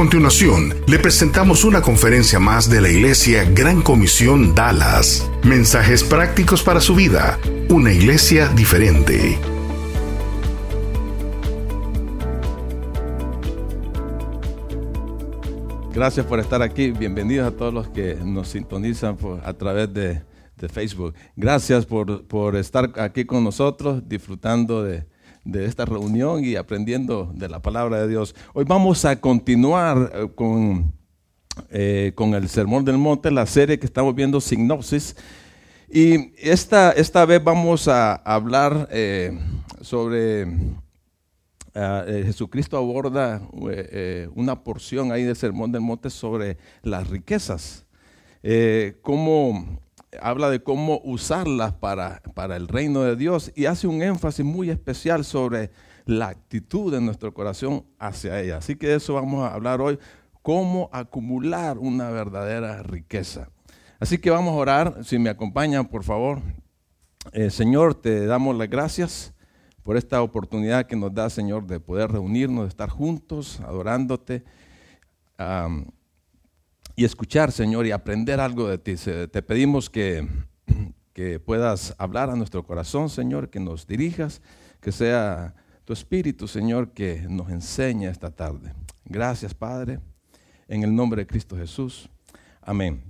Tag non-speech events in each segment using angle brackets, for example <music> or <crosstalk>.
A continuación, le presentamos una conferencia más de la Iglesia Gran Comisión Dallas. Mensajes prácticos para su vida. Una iglesia diferente. Gracias por estar aquí. Bienvenidos a todos los que nos sintonizan a través de, Facebook. Gracias por, estar aquí con nosotros, disfrutando de, esta reunión y aprendiendo de la palabra de Dios. Hoy vamos a continuar eh, con, eh, con el Sermón del Monte, la serie que estamos viendo, Sinopsis. Y esta, esta vez vamos a hablar eh, sobre Jesucristo aborda una porción ahí del Sermón del Monte sobre las riquezas, cómo habla de cómo usarlas para, para el reino de Dios y hace un énfasis muy especial sobre la actitud de nuestro corazón hacia ella. Así que de eso vamos a hablar hoy, cómo acumular una verdadera riqueza. Así que vamos a orar, si me acompañan por favor. Señor, te damos las gracias por esta oportunidad que nos da, Señor, de poder reunirnos, de estar juntos, adorándote y escuchar, Señor, y aprender algo de ti. Te pedimos que, <clears throat> que puedas hablar a nuestro corazón, Señor, que nos dirijas, que sea tu Espíritu, Señor, que nos enseñe esta tarde. Gracias, Padre, en el nombre de Cristo Jesús. Amén.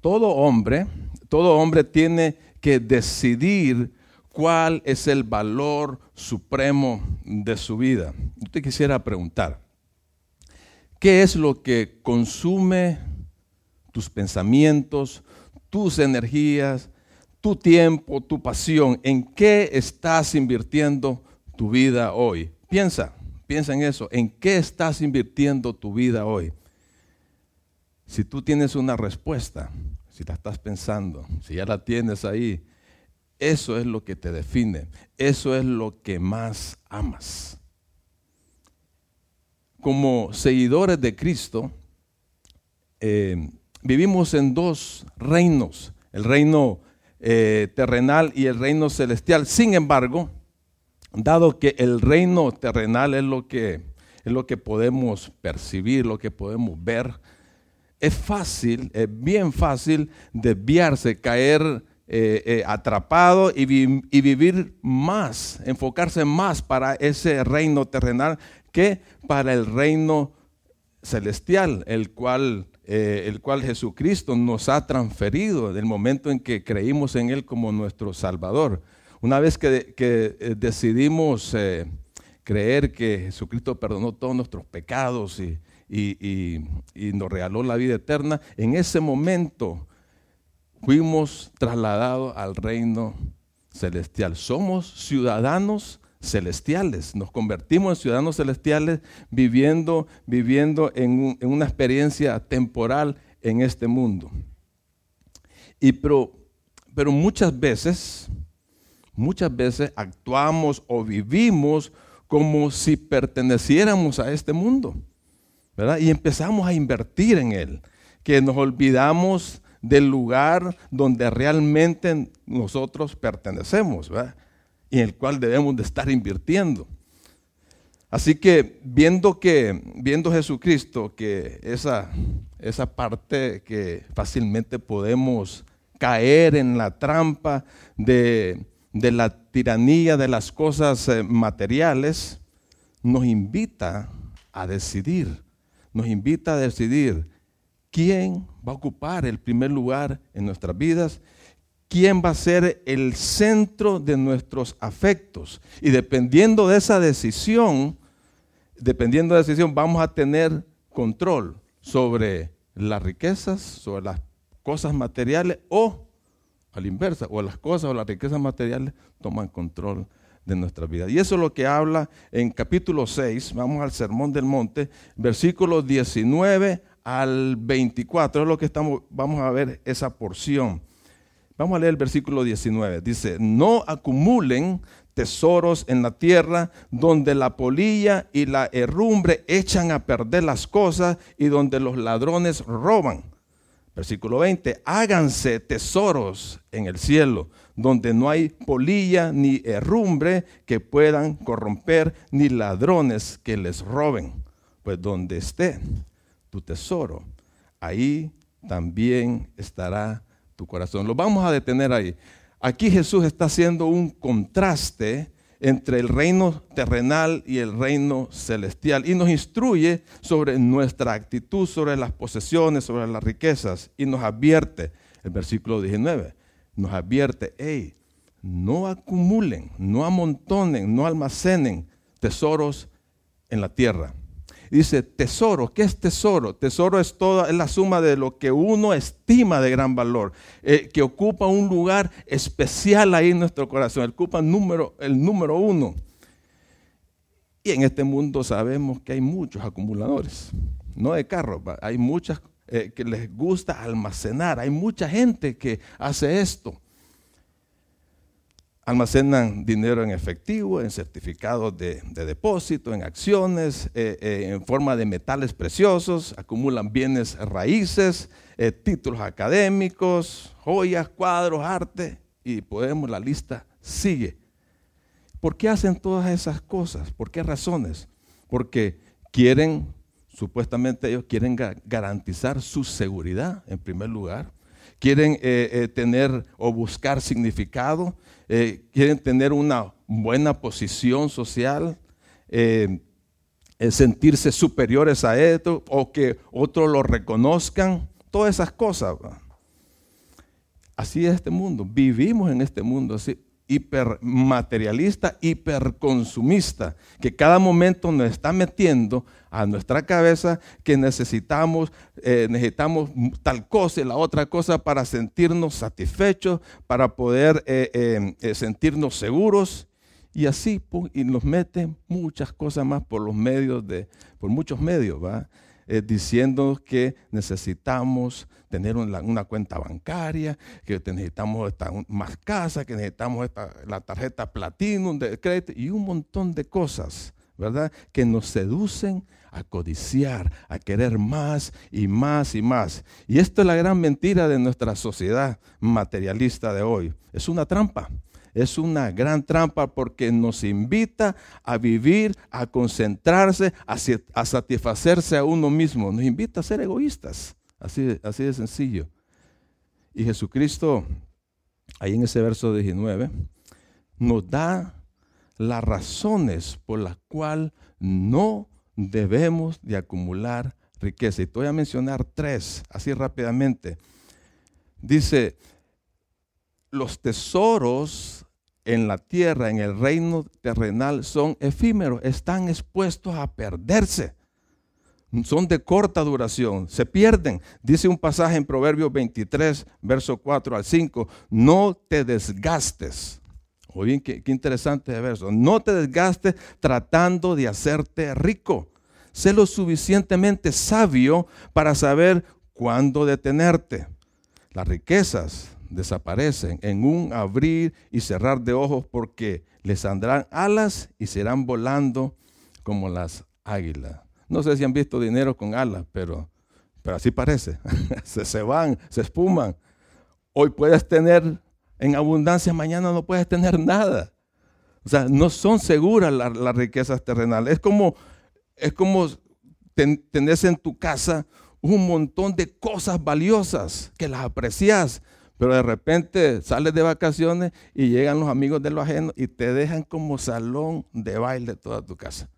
Todo hombre, todo hombre tiene que decidir cuál es el valor supremo de su vida. Yo te quisiera preguntar, ¿qué es lo que consume tus pensamientos, tus energías, tu tiempo, tu pasión? ¿En qué estás invirtiendo tu vida hoy? Piensa, piensa en eso. ¿En qué estás invirtiendo tu vida hoy? Si tú tienes una respuesta, si la estás pensando, si ya la tienes ahí, eso es lo que te define. Eso es lo que más amas. Como seguidores de Cristo, eh, vivimos en dos reinos, el reino eh, terrenal y el reino celestial. Sin embargo, dado que el reino terrenal es lo que, es lo que podemos percibir, lo que podemos ver, es fácil, es bien fácil desviarse, caer eh, atrapado y, vivir más, enfocarse más para ese reino terrenal que para el reino celestial, el cual, eh, el cual Jesucristo nos ha transferido del momento en que creímos en Él como nuestro Salvador. Una vez que, decidimos creer que Jesucristo perdonó todos nuestros pecados y, y nos regaló la vida eterna, en ese momento fuimos trasladados al reino celestial. Somos ciudadanos celestiales, nos convertimos en ciudadanos celestiales viviendo, viviendo en, una experiencia temporal en este mundo. Y pero, pero muchas veces, muchas veces actuamos o vivimos como si perteneciéramos a este mundo, ¿verdad? Y empezamos a invertir en él, que nos olvidamos del lugar donde realmente nosotros pertenecemos, ¿verdad? Y en el cual debemos de estar invirtiendo. Así que viendo que, viendo Jesucristo, que esa, esa parte que fácilmente podemos caer en la trampa de, de la tiranía de las cosas eh, materiales, nos invita a decidir, nos invita a decidir quién va a ocupar el primer lugar en nuestras vidas, quién va a ser el centro de nuestros afectos. Y dependiendo de esa decisión, dependiendo de esa decisión, vamos a tener control sobre las riquezas, sobre las cosas materiales o a la inversa, o las cosas o las riquezas materiales toman control de nuestra vida. Y eso es lo que habla en capítulo 6, vamos al Sermón del Monte, versículos 19 al 24, es lo que estamos, vamos a ver esa porción. Vamos a leer el versículo 19. Dice, no acumulen tesoros en la tierra donde la polilla y la herrumbre echan a perder las cosas y donde los ladrones roban. Versículo 20, háganse tesoros en el cielo, donde no hay polilla ni herrumbre que puedan corromper, ni ladrones que les roben. Pues donde esté tu tesoro, ahí también estará tu corazón. Lo vamos a detener ahí. Aquí Jesús está haciendo un contraste entre el reino terrenal y el reino celestial y nos instruye sobre nuestra actitud, sobre las posesiones, sobre las riquezas y nos advierte, el versículo 19, nos advierte, hey, no acumulen, no amontonen, no almacenen tesoros en la tierra dice tesoro. ¿Qué es tesoro? Tesoro es toda es la suma de lo que uno estima de gran valor, eh, que ocupa un lugar especial ahí en nuestro corazón, ocupa el número, el número uno. Y en este mundo sabemos que hay muchos acumuladores, no de carros, hay muchas eh, que les gusta almacenar, hay mucha gente que hace esto almacenan dinero en efectivo, en certificados de, depósito, en acciones, eh, eh, en forma de metales preciosos, acumulan bienes raíces, eh, títulos académicos, joyas, cuadros, arte, y podemos, la lista sigue. ¿Por qué hacen todas esas cosas? ¿Por qué razones? Porque quieren, supuestamente ellos quieren garantizar su seguridad en primer lugar, quieren tener o buscar significado, eh, quieren tener una buena posición social, eh, sentirse superiores a esto o que otros lo reconozcan, todas esas cosas. Así es este mundo, vivimos en este mundo así hipermaterialista, hiperconsumista, que cada momento nos está metiendo a nuestra cabeza que necesitamos, eh, necesitamos tal cosa y la otra cosa para sentirnos satisfechos, para poder eh, eh, sentirnos seguros. Y así, y nos mete muchas cosas más por los medios de, por muchos medios, ¿va? Eh, diciendo que necesitamos tener una, cuenta bancaria, que necesitamos esta, más casa, que necesitamos la tarjeta Platinum de crédito y un montón de cosas, ¿verdad? Que nos seducen a codiciar, a querer más y más y más. Y esto es la gran mentira de nuestra sociedad materialista de hoy. Es una trampa es una gran trampa porque nos invita a vivir, a concentrarse, a, satisfacerse a uno mismo. Nos invita a ser egoístas. Así, de sencillo. Y Jesucristo, ahí en ese verso 19, nos da las razones por las cuales no debemos de acumular riqueza. Y te voy a mencionar tres, así rápidamente. Dice, los tesoros en la tierra, en el reino terrenal, son efímeros, están expuestos a perderse. Son de corta duración, se pierden. Dice un pasaje en Proverbios 23, verso 4 al 5, no te desgastes. Oye, qué, qué interesante verso. No te desgastes tratando de hacerte rico. Sé lo suficientemente sabio para saber cuándo detenerte. Las riquezas desaparecen en un abrir y cerrar de ojos porque les andarán alas y serán volando como las águilas. No sé si han visto dinero con alas, pero, pero así parece. <laughs> se, se van, se espuman. Hoy puedes tener en abundancia, mañana no puedes tener nada. O sea, no son seguras las, riquezas terrenales. Es como, es como tenés en tu casa un montón de cosas valiosas que las aprecias, pero de repente sales de vacaciones y llegan los amigos de lo ajeno y te dejan como salón de baile toda tu casa.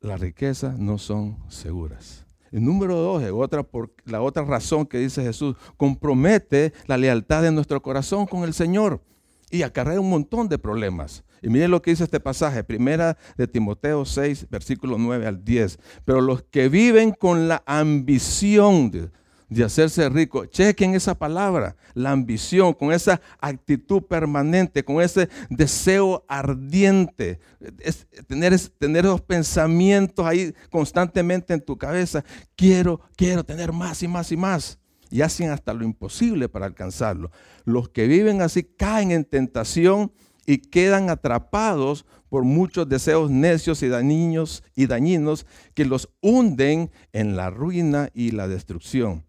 Las riquezas no son seguras. El número dos, otra, por, la otra razón que dice Jesús, compromete la lealtad de nuestro corazón con el Señor y acarrea un montón de problemas. Y miren lo que dice este pasaje, primera de Timoteo 6, versículo 9 al 10. Pero los que viven con la ambición, de, hacerse rico. Chequen esa palabra, la ambición, con esa actitud permanente, con ese deseo ardiente, tener, tener esos pensamientos ahí constantemente en tu cabeza. Quiero, quiero tener más y más y más. y hacen hasta lo imposible para alcanzarlo. Los que viven así caen en tentación y quedan atrapados por muchos deseos necios y dañinos, y dañinos que los hunden en la ruina y la destrucción.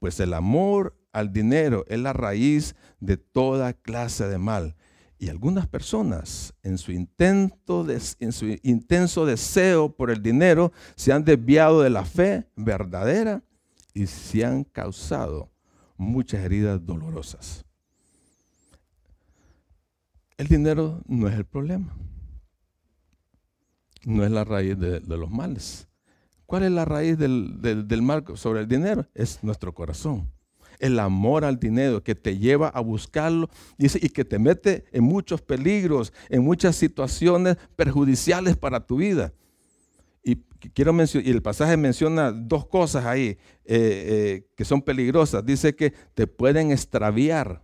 Pues el amor al dinero es la raíz de toda clase de mal. Y algunas personas en su, intento en su intenso deseo por el dinero se han desviado de la fe verdadera y se han causado muchas heridas dolorosas. El dinero no es el problema. No es la raíz de, los males. ¿Cuál es la raíz del, del mal sobre el dinero? Es nuestro corazón el amor al dinero que te lleva a buscarlo y que te mete en muchos peligros, en muchas situaciones perjudiciales para tu vida. Y quiero y el pasaje menciona dos cosas ahí eh, eh, que son peligrosas. Dice que te pueden extraviar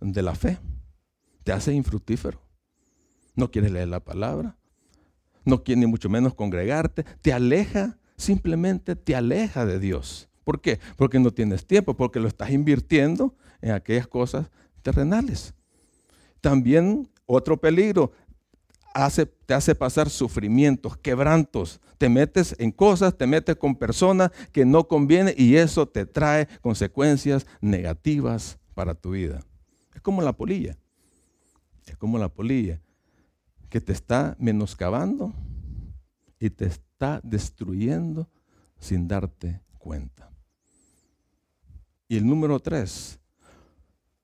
de la fe, te hace infructífero. No quieres leer la palabra, no quieres ni mucho menos congregarte, te aleja, simplemente te aleja de Dios. ¿Por qué? Porque no tienes tiempo, porque lo estás invirtiendo en aquellas cosas terrenales. También otro peligro, te hace pasar sufrimientos, quebrantos. Te metes en cosas, te metes con personas que no conviene y eso te trae consecuencias negativas para tu vida. Es como la polilla. Es como la polilla que te está menoscabando y te está destruyendo sin darte cuenta. Y el número tres,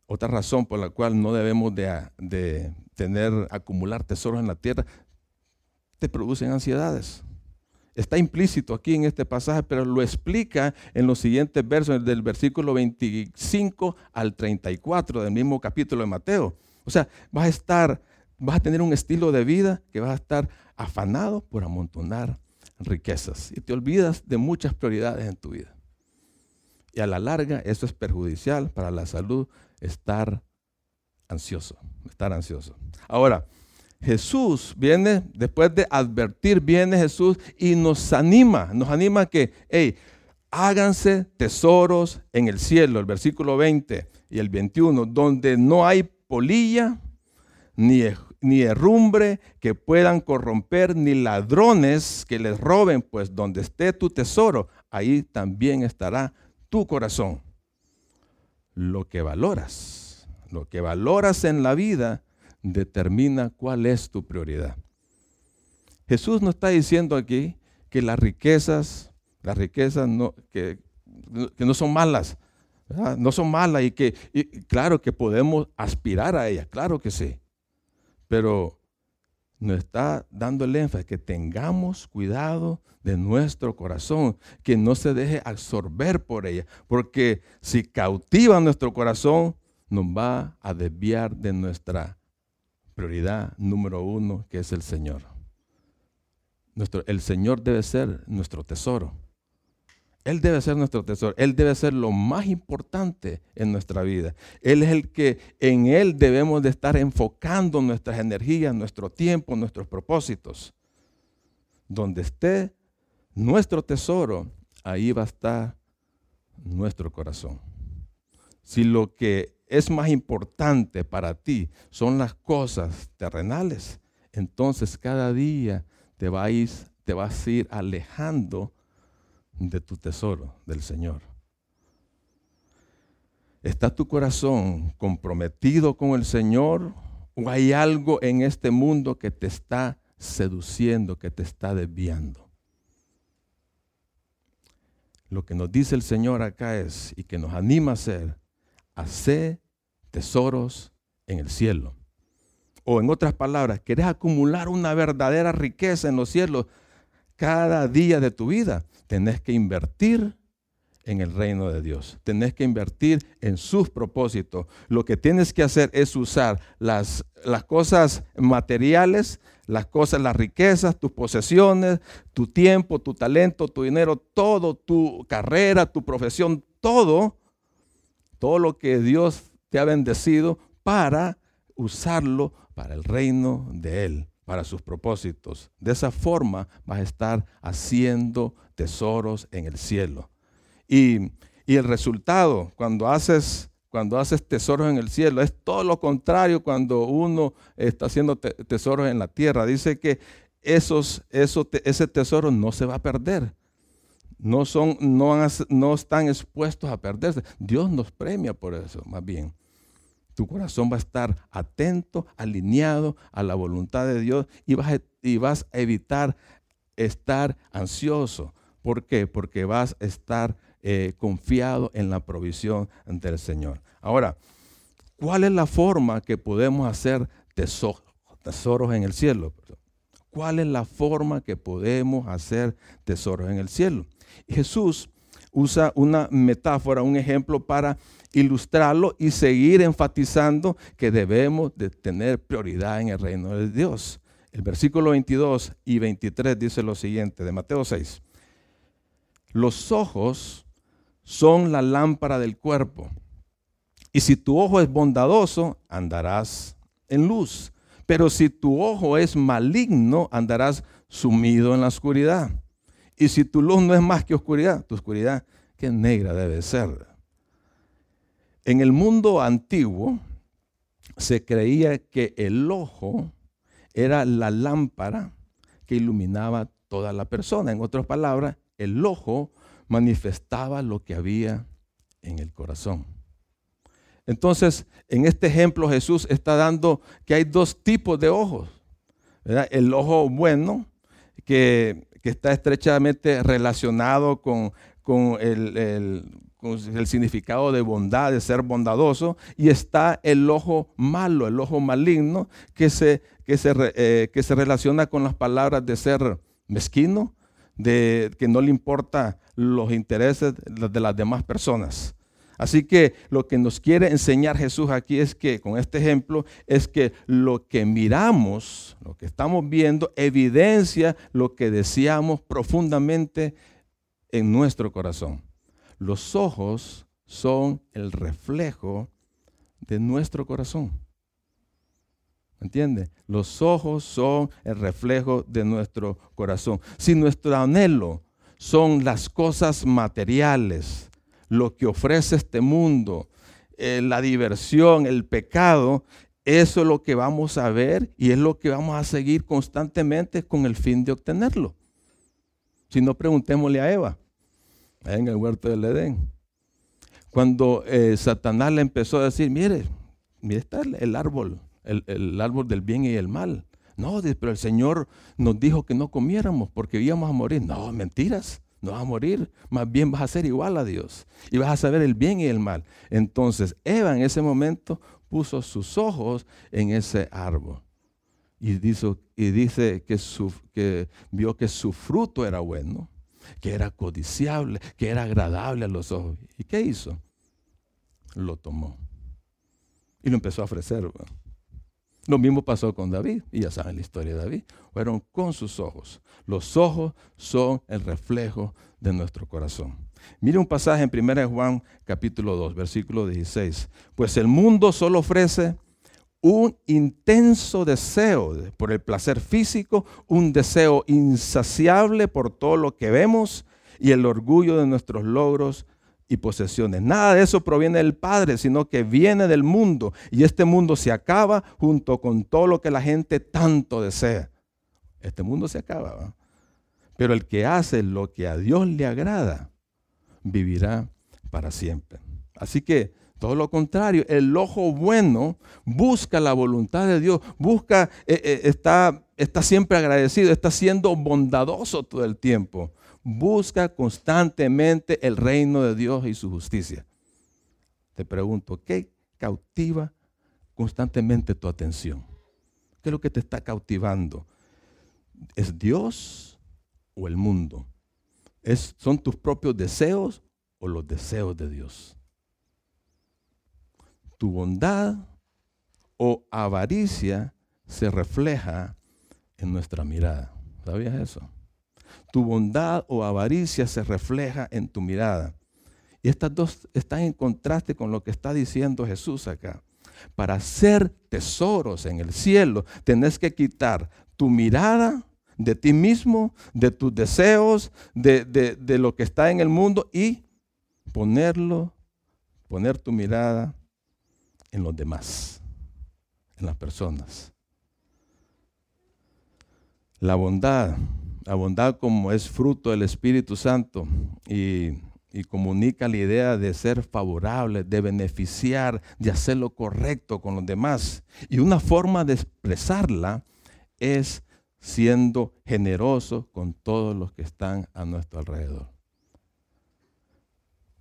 otra razón por la cual no debemos de, tener, acumular tesoros en la tierra, te producen ansiedades. Está implícito aquí en este pasaje, pero lo explica en los siguientes versos, del versículo 25 al 34 del mismo capítulo de Mateo. O sea, vas a estar, vas a tener un estilo de vida que vas a estar afanado por amontonar riquezas y te olvidas de muchas prioridades en tu vida. Y a la larga eso es perjudicial para la salud estar ansioso, estar ansioso. Ahora, Jesús viene, después de advertir, viene Jesús y nos anima, nos anima que, hey, háganse tesoros en el cielo, el versículo 20 y el 21, donde no hay polilla ni, ni herrumbre que puedan corromper, ni ladrones que les roben, pues donde esté tu tesoro, ahí también estará tu corazón. Lo que valoras, lo que valoras en la vida determina cuál es tu prioridad. Jesús no está diciendo aquí que las riquezas, las riquezas no, que, no son malas, no son malas y que claro que podemos aspirar a ellas, claro que sí, pero nos está dando el énfasis que tengamos cuidado de nuestro corazón, que no se deje absorber por ella, porque si cautiva nuestro corazón, nos va a desviar de nuestra prioridad número uno, que es el Señor. Nuestro, el Señor debe ser nuestro tesoro. Él debe ser nuestro tesoro. Él debe ser lo más importante en nuestra vida. Él es el que en Él debemos de estar enfocando nuestras energías, nuestro tiempo, nuestros propósitos. Donde esté nuestro tesoro, ahí va a estar nuestro corazón. Si lo que es más importante para ti son las cosas terrenales, entonces cada día te vas, te vas a ir alejando de tu tesoro, del Señor. ¿Está tu corazón comprometido con el Señor o hay algo en este mundo que te está seduciendo, que te está desviando? Lo que nos dice el Señor acá es, y que nos anima a hacer, hacer tesoros en el cielo. O en otras palabras, querés acumular una verdadera riqueza en los cielos cada día de tu vida tenés que invertir en el reino de Dios. Tenés que invertir en sus propósitos. Lo que tienes que hacer es usar las, las cosas materiales, las cosas, las riquezas, tus posesiones, tu tiempo, tu talento, tu dinero, todo, tu carrera, tu profesión, todo, todo lo que Dios te ha bendecido para usarlo para el reino de Él para sus propósitos. De esa forma vas a estar haciendo tesoros en el cielo. Y, Y el resultado, cuando haces, cuando haces tesoros en el cielo, es todo lo contrario cuando uno está haciendo tesoros en la tierra. Dice que esos, ese tesoro no se va a perder. No, son, no, no están expuestos a perderse. Dios nos premia por eso, más bien. Tu corazón va a estar atento, alineado a la voluntad de Dios y vas a, evitar estar ansioso. ¿Por qué? Porque vas a estar eh, confiado en la provisión del Señor. Ahora, ¿cuál es la forma que podemos hacer tesoros en el cielo? ¿Cuál es la forma que podemos hacer tesoros en el cielo? Jesús usa una metáfora, un ejemplo para ilustrarlo y seguir enfatizando que debemos de tener prioridad en el reino de Dios. El versículo 22 y 23 dice lo siguiente de Mateo 6. Los ojos son la lámpara del cuerpo. Y si tu ojo es bondadoso, andarás en luz. Pero si tu ojo es maligno, andarás sumido en la oscuridad. Y si tu luz no es más que oscuridad, tu oscuridad, qué negra debe ser. En el mundo antiguo se creía que el ojo era la lámpara que iluminaba toda la persona. En otras palabras, el ojo manifestaba lo que había en el corazón. Entonces, en este ejemplo Jesús está dando que hay dos tipos de ojos. El ojo bueno, que, está estrechamente relacionado con, el, significado de bondad, de ser bondadoso, y está el ojo malo, el ojo maligno, que se, que se, eh, que se relaciona con las palabras de ser mezquino, de que no le importa los intereses de las demás personas. Así que lo que nos quiere enseñar Jesús aquí es que, con este ejemplo, es que lo que miramos, lo que estamos viendo, evidencia lo que deseamos profundamente en nuestro corazón. Los ojos son el reflejo de nuestro corazón. ¿Entiende? Los ojos son el reflejo de nuestro corazón. Si nuestro anhelo son las cosas materiales, lo que ofrece este mundo, eh, la diversión, el pecado, eso es lo que vamos a ver y es lo que vamos a seguir constantemente con el fin de obtenerlo. Si no, preguntémosle a Eva en el huerto del Edén. Cuando eh, Satanás le empezó a decir, mire, mire está el, árbol, el, el, árbol del bien y el mal. No, pero el Señor nos dijo que no comiéramos porque íbamos a morir. No, mentiras no vas a morir, más bien vas a ser igual a Dios y vas a saber el bien y el mal. Entonces Eva en ese momento puso sus ojos en ese árbol y dice, que vio que su fruto era bueno, que era codiciable, que era agradable a los ojos. ¿Y qué hizo? Lo tomó y lo empezó a ofrecer. Lo mismo pasó con David, y ya saben la historia de David. Fueron con sus ojos. Los ojos son el reflejo de nuestro corazón. Mire un pasaje en 1 Juan capítulo 2, versículo 16. Pues el mundo solo ofrece un intenso deseo por el placer físico, un deseo insaciable por todo lo que vemos y el orgullo de nuestros logros y posesiones. Nada de eso proviene del Padre, sino que viene del mundo. Y este mundo se acaba junto con todo lo que la gente tanto desea. Este mundo se acaba. Pero el que hace lo que a Dios le agrada, vivirá para siempre. Así que todo lo contrario, el ojo bueno busca la voluntad de Dios, busca, eh, eh, está, está siempre agradecido, está siendo bondadoso todo el tiempo busca constantemente el reino de Dios y su justicia. Te pregunto, ¿qué cautiva constantemente tu atención? ¿Qué es lo que te está cautivando? ¿Es Dios o el mundo? ¿Es, ¿Son tus propios deseos o los deseos de Dios? Tu bondad o avaricia se refleja en nuestra mirada. ¿Sabías eso? Tu bondad o avaricia se refleja en tu mirada. Y estas dos están en contraste con lo que está diciendo Jesús acá. Para hacer tesoros en el cielo, tenés que quitar tu mirada de ti mismo, de tus deseos, de, de lo que está en el mundo y ponerlo, poner tu mirada en los demás, en las personas. La bondad, la bondad como es fruto del Espíritu Santo y, comunica la idea de ser favorable, de beneficiar, de hacer lo correcto con los demás. Y una forma de expresarla es siendo generoso con todos los que están a nuestro alrededor.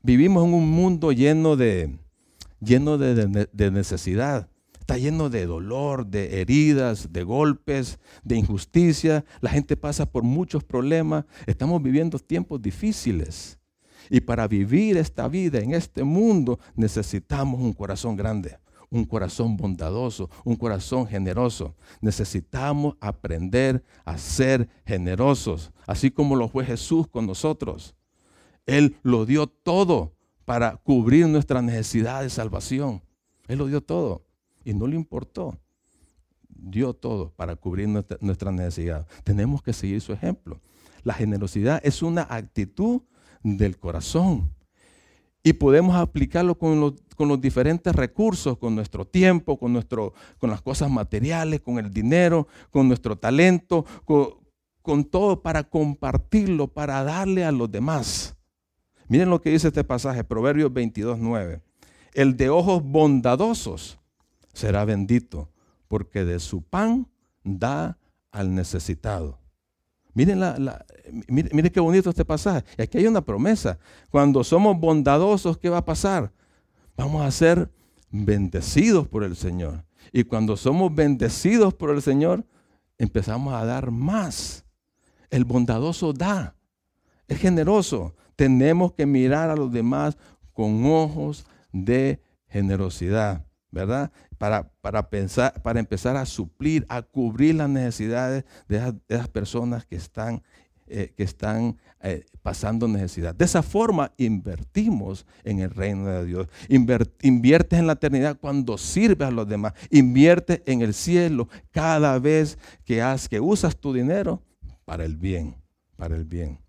Vivimos en un mundo lleno de, lleno de, necesidad. Está lleno de dolor, de heridas, de golpes, de injusticia. La gente pasa por muchos problemas. Estamos viviendo tiempos difíciles. Y para vivir esta vida en este mundo necesitamos un corazón grande un corazón bondadoso, un corazón generoso. Necesitamos aprender a ser generosos, así como lo fue Jesús con nosotros. Él lo dio todo para cubrir nuestra necesidad de salvación. Él lo dio todo y no le importó. Dio todo para cubrir nuestra, nuestra necesidad. Tenemos que seguir su ejemplo. La generosidad es una actitud del corazón y podemos aplicarlo con los, con los, diferentes recursos, con nuestro tiempo, con, nuestro, con las cosas materiales, con el dinero, con nuestro talento, con, con todo para compartirlo, para darle a los demás. Miren lo que dice este pasaje, Proverbios 22, 9. El de ojos bondadosos será bendito, porque de su pan da al necesitado. Miren, la, qué bonito este pasaje. Aquí hay una promesa. Cuando somos bondadosos, ¿qué va a pasar? Vamos a ser bendecidos por el Señor. Y cuando somos bendecidos por el Señor, empezamos a dar más. El bondadoso da. Es generoso. Tenemos que mirar a los demás con ojos de generosidad. ¿verdad? Para, para, pensar, para empezar a suplir, a cubrir las necesidades de esas, personas que están, eh, que están eh, pasando necesidad. De esa forma invertimos en el reino de Dios. inviertes en la eternidad cuando sirves a los demás. Inviertes en el cielo cada vez que, has, que usas tu dinero para el bien, para el bien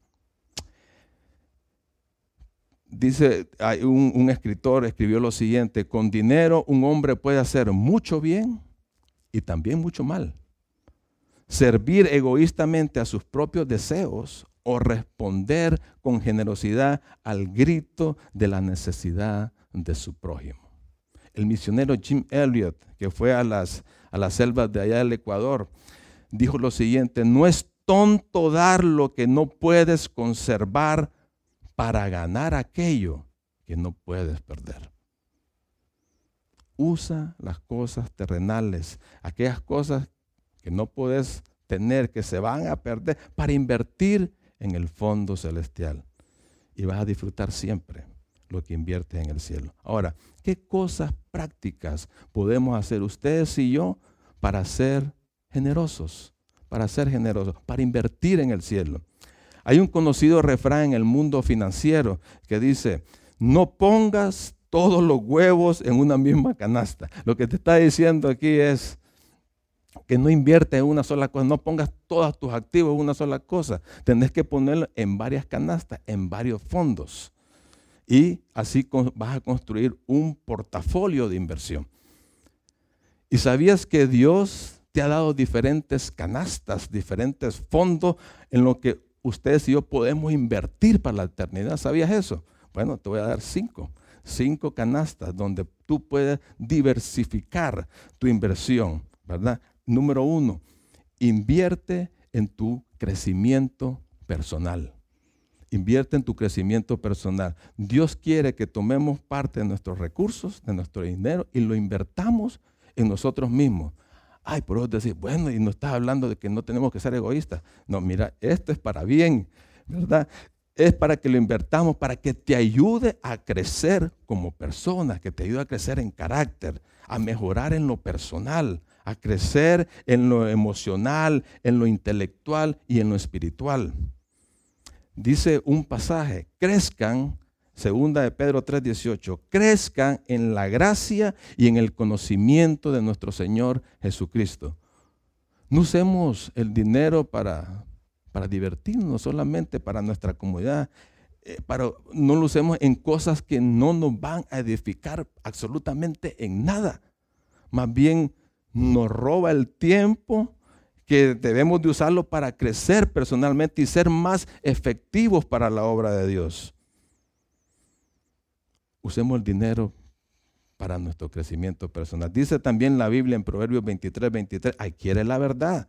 dice, hay un, escritor escribió lo siguiente, con dinero un hombre puede hacer mucho bien y también mucho mal. Servir egoístamente a sus propios deseos o responder con generosidad al grito de la necesidad de su prójimo. El misionero Jim Elliot, que fue a las, a las selvas de allá del Ecuador, dijo lo siguiente, no es tonto dar lo que no puedes conservar para ganar aquello que no puedes perder. Usa las cosas terrenales, aquellas cosas que no puedes tener, que se van a perder, para invertir en el fondo celestial. Y vas a disfrutar siempre lo que inviertes en el cielo. Ahora, ¿qué cosas prácticas podemos hacer ustedes y yo para ser generosos? Para ser generosos, para invertir en el cielo. Hay un conocido refrán en el mundo financiero que dice, no pongas todos los huevos en una misma canasta. Lo que te está diciendo aquí es que no inviertes en una sola cosa, no pongas todos tus activos en una sola cosa. Tenés que ponerlo en varias canastas, en varios fondos. Y así vas a construir un portafolio de inversión. ¿Y sabías que Dios te ha dado diferentes canastas, diferentes fondos en lo que ustedes y yo podemos invertir para la eternidad. ¿Sabías eso? Bueno, te voy a dar cinco. Cinco canastas donde tú puedes diversificar tu inversión, ¿verdad? Número uno, invierte en tu crecimiento personal. Invierte en tu crecimiento personal. Dios quiere que tomemos parte de nuestros recursos, de nuestro dinero y lo invertamos en nosotros mismos. Ay, por eso decir, bueno, y no estás hablando de que no tenemos que ser egoístas. No, mira, esto es para bien, ¿verdad? Es para que lo invertamos, para que te ayude a crecer como persona, que te ayude a crecer en carácter, a mejorar en lo personal, a crecer en lo emocional, en lo intelectual y en lo espiritual. Dice un pasaje, crezcan Segunda de Pedro 3:18, crezcan en la gracia y en el conocimiento de nuestro Señor Jesucristo. No usemos el dinero para, para divertirnos, solamente para nuestra comunidad. eh, no lo usemos en cosas que no nos van a edificar absolutamente en nada. Más bien nos roba el tiempo que debemos de usarlo para crecer personalmente y ser más efectivos para la obra de Dios. Usemos el dinero para nuestro crecimiento personal. Dice también la Biblia en Proverbios 23, 23, adquiere la verdad,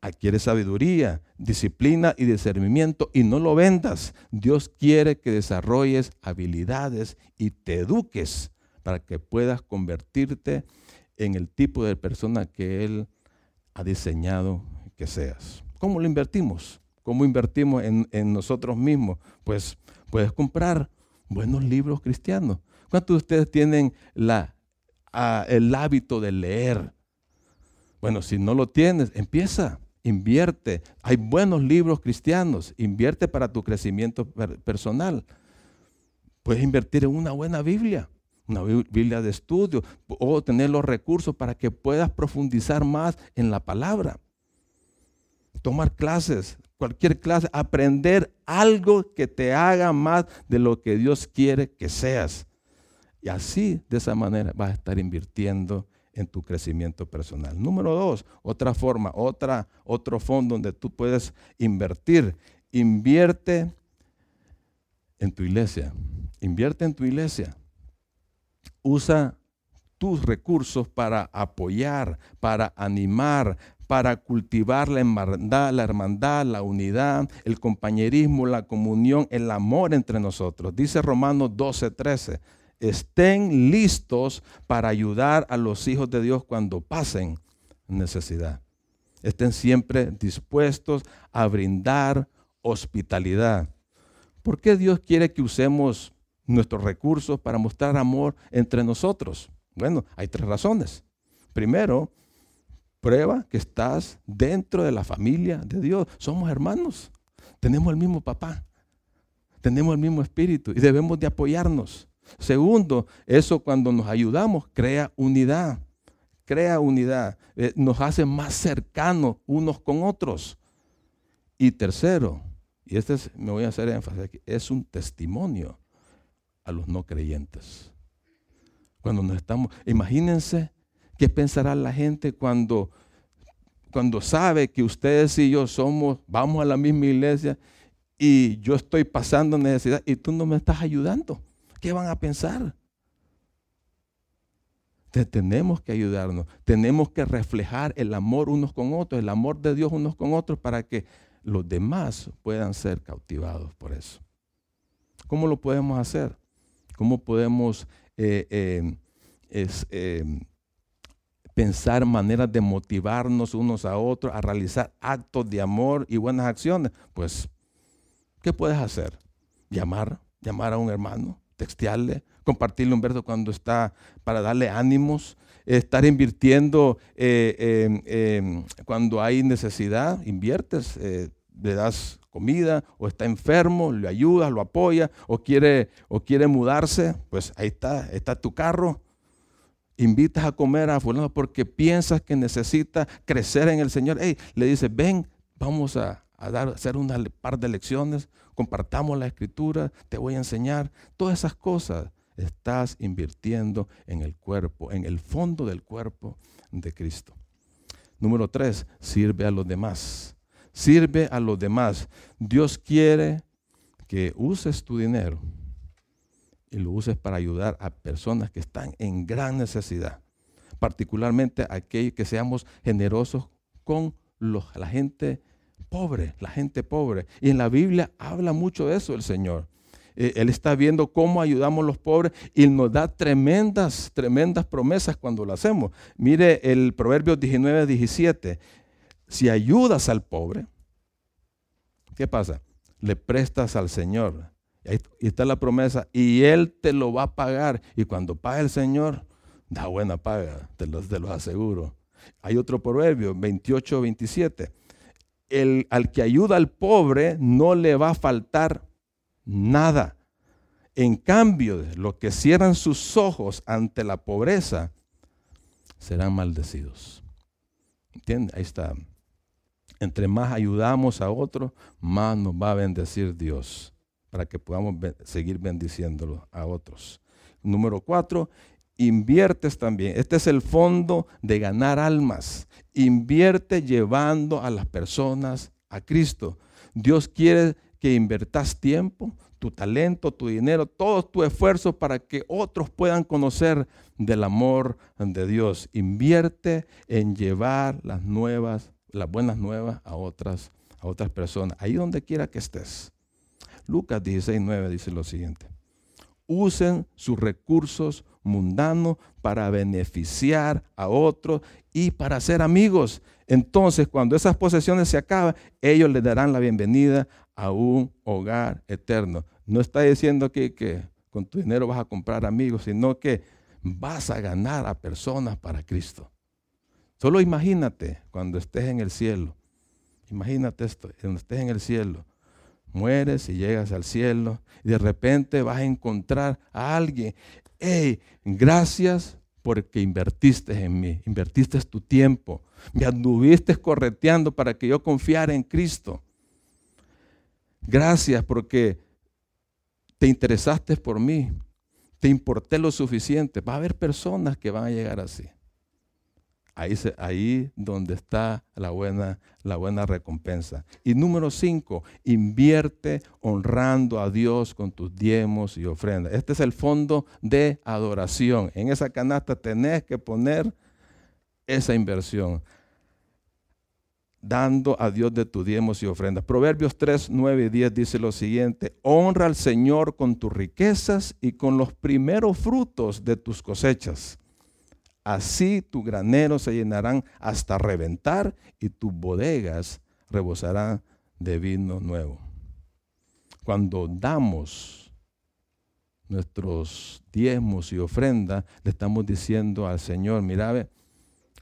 adquiere sabiduría, disciplina y discernimiento y no lo vendas. Dios quiere que desarrolles habilidades y te eduques para que puedas convertirte en el tipo de persona que Él ha diseñado que seas. ¿Cómo lo invertimos? ¿Cómo invertimos en, nosotros mismos? Pues puedes comprar buenos libros cristianos. ¿Cuántos de ustedes tienen la, el hábito de leer? Bueno, si no lo tienes, empieza, invierte. Hay buenos libros cristianos, invierte para tu crecimiento personal. Puedes invertir en una buena Biblia una Biblia de estudio o tener los recursos para que puedas profundizar más en la palabra. Tomar clases, cualquier clase, aprender algo que te haga más de lo que Dios quiere que seas. Y así, de esa manera, vas a estar invirtiendo en tu crecimiento personal. Número dos, otra forma, otra, otro fondo donde tú puedes invertir. Invierte en tu iglesia. Invierte en tu iglesia usa tus recursos para apoyar, para animar, para cultivar la hermandad, la hermandad, la unidad, el compañerismo, la comunión, el amor entre nosotros. Dice Romanos 12, 13, estén listos para ayudar a los hijos de Dios cuando pasen necesidad. Estén siempre dispuestos a brindar hospitalidad. ¿Por qué Dios quiere que usemos nuestros recursos para mostrar amor entre nosotros? Bueno, hay tres razones. Primero, prueba que estás dentro de la familia de Dios. Somos hermanos. Tenemos el mismo papá. Tenemos el mismo espíritu y debemos de apoyarnos. Segundo, eso cuando nos ayudamos crea unidad. Crea unidad. Eh, nos hace más cercanos unos con otros. Y tercero, y este es, me voy a hacer énfasis aquí, es un testimonio a los no creyentes. Cuando nos estamos, imagínense qué pensará la gente cuando, cuando sabe que ustedes y yo somos, vamos a la misma iglesia y yo estoy pasando necesidad y tú no me estás ayudando. ¿Qué van a pensar? tenemos que ayudarnos, tenemos que reflejar el amor unos con otros, el amor de Dios unos con otros para que los demás puedan ser cautivados por eso. ¿Cómo lo podemos hacer? ¿Cómo podemos eh, eh, eh, pensar maneras de motivarnos unos a otros a realizar actos de amor y buenas acciones? Pues, ¿qué puedes hacer? Llamar, llamar a un hermano, textearle, compartirle un verso cuando está para darle ánimos, estar invirtiendo cuando hay necesidad, inviertes, le das comida, o está enfermo, le ayudas, lo apoya, o quiere, o quiere mudarse, pues ahí está, está tu carro. Invitas a comer a fulano porque piensas que necesita crecer en el Señor. Hey, le dices, ven, vamos a, dar, hacer un par de lecciones, compartamos la escritura, te voy a enseñar. Todas esas cosas estás invirtiendo en el cuerpo, en el fondo del cuerpo de Cristo. Número tres, sirve a los demás sirve a los demás. Dios quiere que uses tu dinero y lo uses para ayudar a personas que están en gran necesidad, particularmente aquellos que seamos generosos con la gente pobre, la gente pobre. Y en la Biblia habla mucho de eso el Señor. Eh, él está viendo cómo ayudamos a los pobres y nos da tremendas, tremendas promesas cuando lo hacemos. Mire el Proverbio 19, 17 si ayudas al pobre, ¿qué pasa? Le prestas al Señor. Y está la promesa. Y Él te lo va a pagar. Y cuando pague el Señor, da buena paga, te lo, te aseguro. Hay otro proverbio, 28, 27. El, al que ayuda al pobre no le va a faltar nada. En cambio, los que cierran sus ojos ante la pobreza serán maldecidos. ¿Entiendes? Ahí está. Entre más ayudamos a otros, más nos va a bendecir Dios. Para que podamos seguir bendiciéndolo a otros. Número cuatro, inviertes también. Este es el fondo de ganar almas. Invierte llevando a las personas a Cristo. Dios quiere que invertas tiempo, tu talento, tu dinero, todo tu esfuerzo para que otros puedan conocer del amor de Dios. Invierte en llevar las nuevas, las buenas nuevas a otras, a otras personas, ahí donde quiera que estés. Lucas 16, 9 dice lo siguiente. Usen sus recursos mundanos para beneficiar a otros y para ser amigos. Entonces, cuando esas posesiones se acaban, ellos le darán la bienvenida a un hogar eterno. No está diciendo que, que con tu dinero vas a comprar amigos, sino que vas a ganar a personas para Cristo. Solo imagínate cuando estés en el cielo. Imagínate esto, cuando estés en el cielo mueres y llegas al cielo y de repente vas a encontrar a alguien. Hey, gracias porque invertiste en mí, invertiste tu tiempo, me anduviste correteando para que yo confiara en Cristo. Gracias porque te interesaste por mí, te importé lo suficiente. Va a haber personas que van a llegar así. Ahí, ahí donde está la buena, la buena recompensa. Y número cinco, invierte honrando a Dios con tus diezmos y ofrendas. Este es el fondo de adoración. En esa canasta tenés que poner esa inversión dando a Dios de tus diezmos y ofrendas. Proverbios 3, 9 y 10 dice lo siguiente, honra al Señor con tus riquezas y con los primeros frutos de tus cosechas Así tu granero se llenarán hasta reventar y tus bodegas rebosarán de vino nuevo. Cuando damos nuestros diezmos y ofrendas, le estamos diciendo al Señor, mira,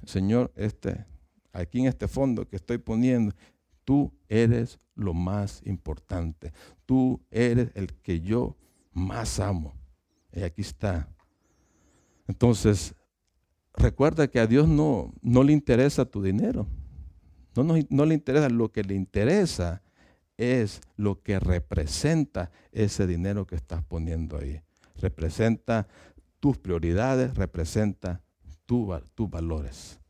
Señor, este, aquí en este fondo que estoy poniendo, tú eres lo más importante. Tú eres el que yo más amo. Y aquí está. Entonces, recuerda que a Dios no, no le interesa tu dinero. No, no, le interesa, lo que le interesa es lo que representa ese dinero que estás poniendo ahí. Representa tus prioridades, representa tus valores.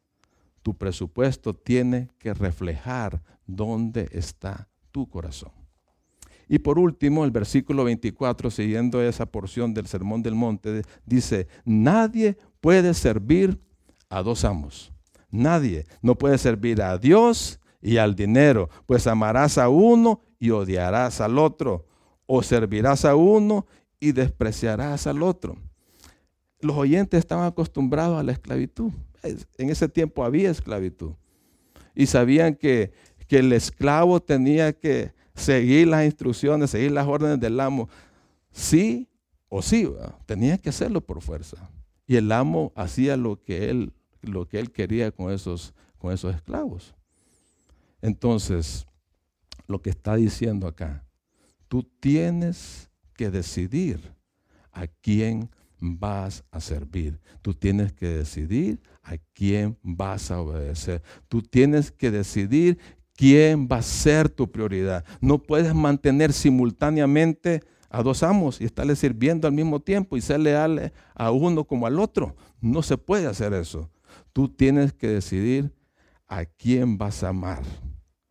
Tu presupuesto tiene que reflejar dónde está tu corazón. Y por último, el versículo 24, siguiendo esa porción del Sermón del Monte, dice, nadie puede servir a dos amos. Nadie no puede servir a Dios y al dinero, pues amarás a uno y odiarás al otro, o servirás a uno y despreciarás al otro. Los oyentes estaban acostumbrados a la esclavitud. En ese tiempo había esclavitud. Y sabían que, que el esclavo tenía que seguir las instrucciones, seguir las órdenes del amo. Sí o sí, tenía que hacerlo por fuerza. Y el amo hacía lo que él, lo que él quería con esos, con esos esclavos. Entonces, lo que está diciendo acá, tú tienes que decidir a quién vas a servir. Tú tienes que decidir a quién vas a obedecer. Tú tienes que decidir quién va a ser tu prioridad. No puedes mantener simultáneamente a dos amos y estarle sirviendo al mismo tiempo y ser leal a uno como al otro. No se puede hacer eso. Tú tienes que decidir a quién vas a amar,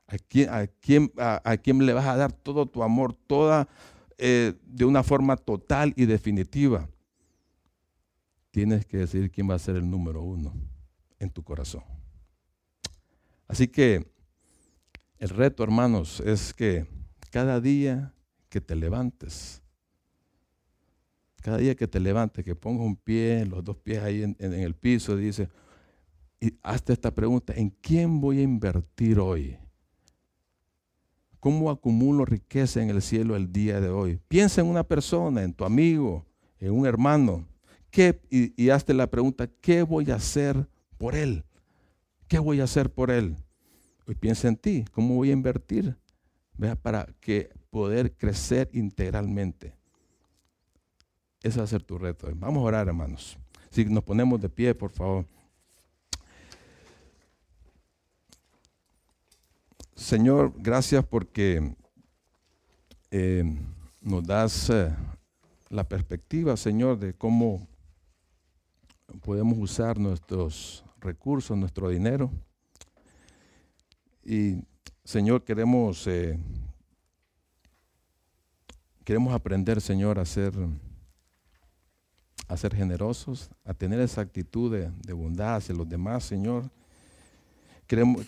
a quién, a quién, a, quién le vas a dar todo tu amor, toda eh, de una forma total y definitiva. Tienes que decidir quién va a ser el número uno en tu corazón. Así que el reto, hermanos, es que cada día que te levantes. Cada día que te levantes, que pongas un pie, los dos pies ahí en, el piso, dice, y hazte esta pregunta, ¿en quién voy a invertir hoy? ¿Cómo acumulo riqueza en el cielo el día de hoy? Piensa en una persona, en tu amigo, en un hermano. ¿Qué, y, y hazte la pregunta, ¿qué voy a hacer por él? ¿Qué voy a hacer por él? Hoy piensa en ti, ¿cómo voy a invertir? Vea, para que poder crecer integralmente. Ese va a ser tu reto. Vamos a orar, hermanos. Si nos ponemos de pie, por favor. Señor, gracias porque eh, nos das eh, la perspectiva, Señor, de cómo podemos usar nuestros recursos, nuestro dinero. Y, Señor, queremos, eh, queremos aprender, Señor, a ser, a ser generosos, a tener esa actitud de, bondad hacia los demás, Señor. Queremos,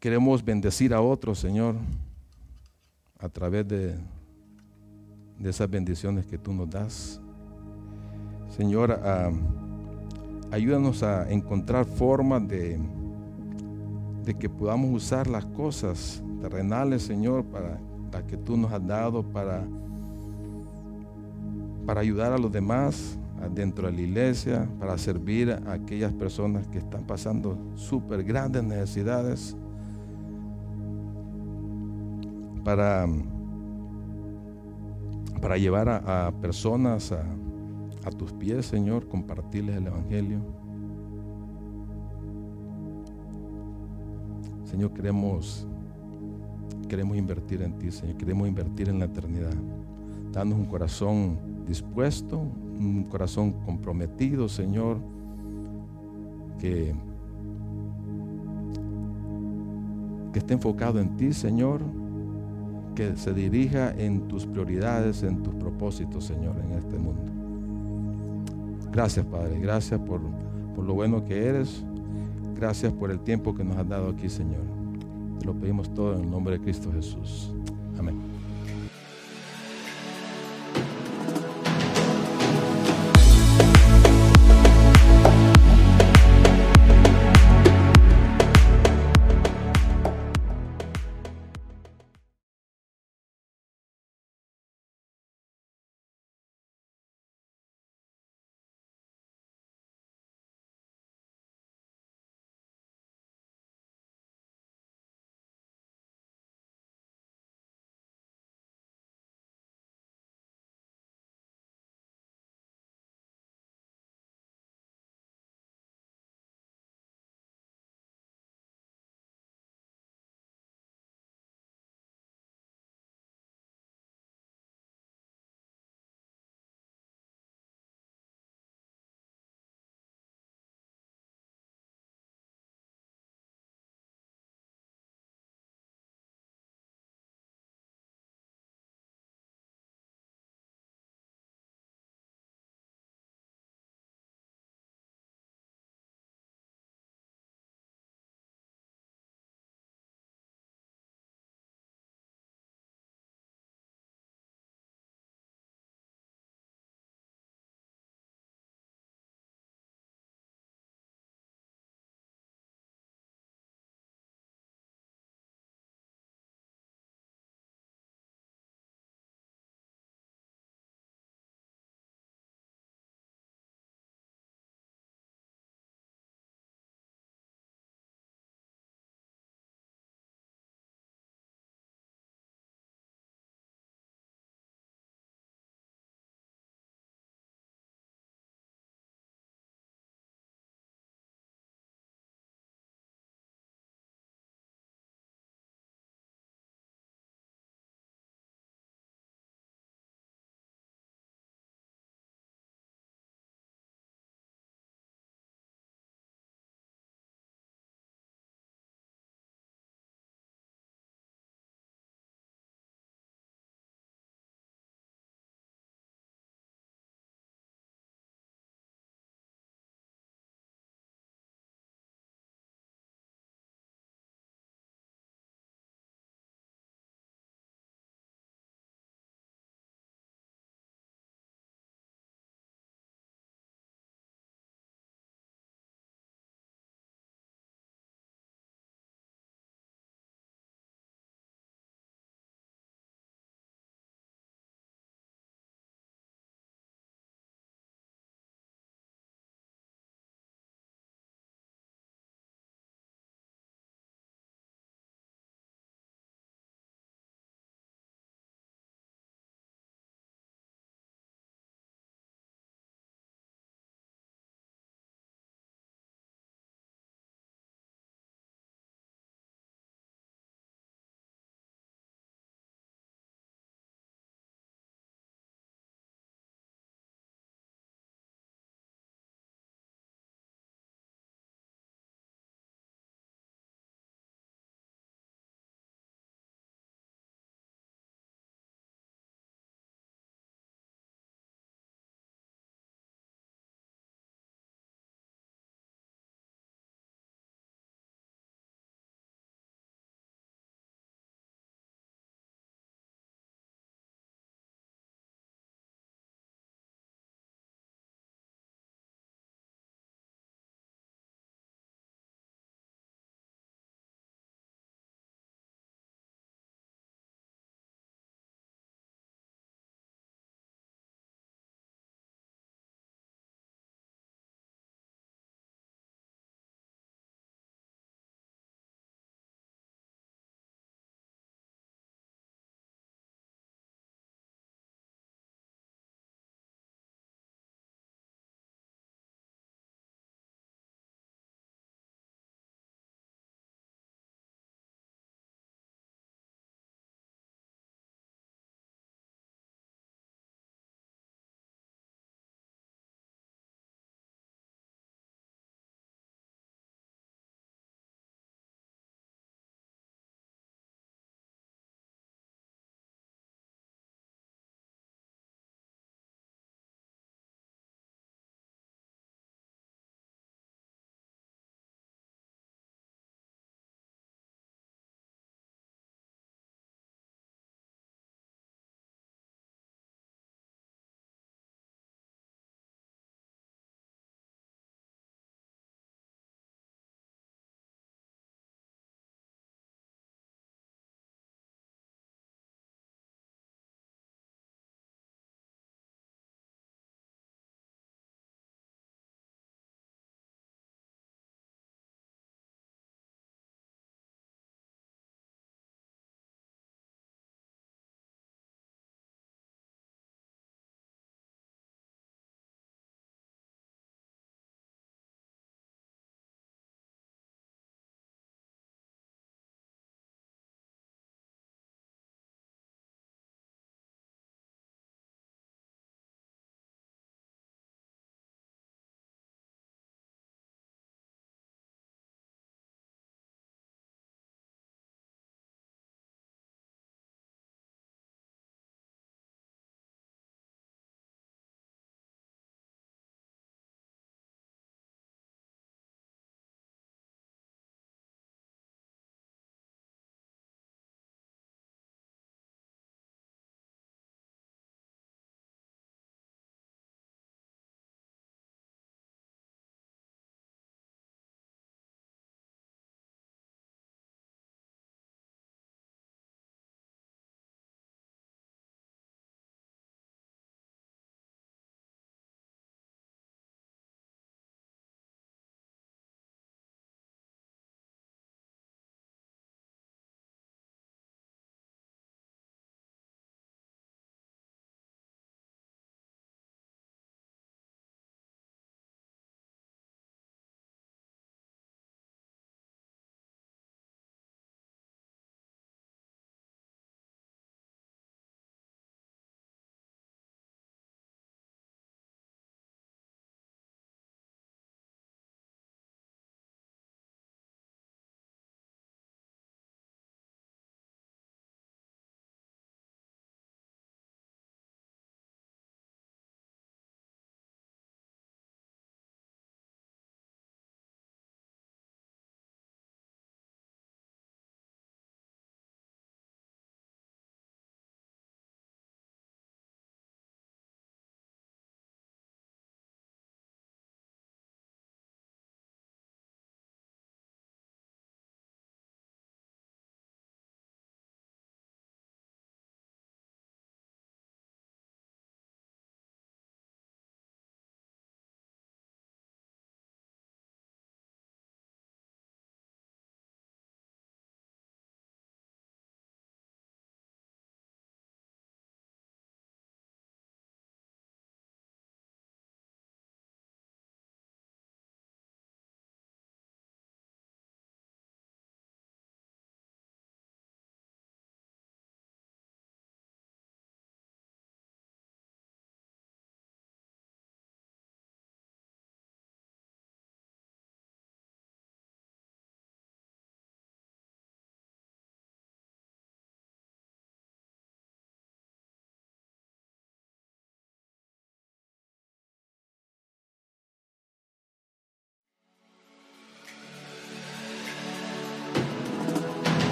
queremos bendecir a otros, Señor, a través de, de esas bendiciones que tú nos das. Señor, ayúdanos a encontrar formas de, de que podamos usar las cosas terrenales, Señor, para que tú nos has dado, para, para ayudar a los demás dentro de la iglesia, para servir a aquellas personas que están pasando súper grandes necesidades, para para llevar a, personas a, a tus pies, Señor, compartirles el Evangelio. Señor, queremos, queremos invertir en ti, Señor, queremos invertir en la eternidad. Danos un corazón dispuesto, un corazón comprometido, Señor, que, que esté enfocado en ti, Señor, que se dirija en tus prioridades, en tus propósitos, Señor, en este mundo. Gracias, Padre. Gracias por, por lo bueno que eres. Gracias por el tiempo que nos has dado aquí, Señor. Te lo pedimos todo en el nombre de Cristo Jesús. Amén.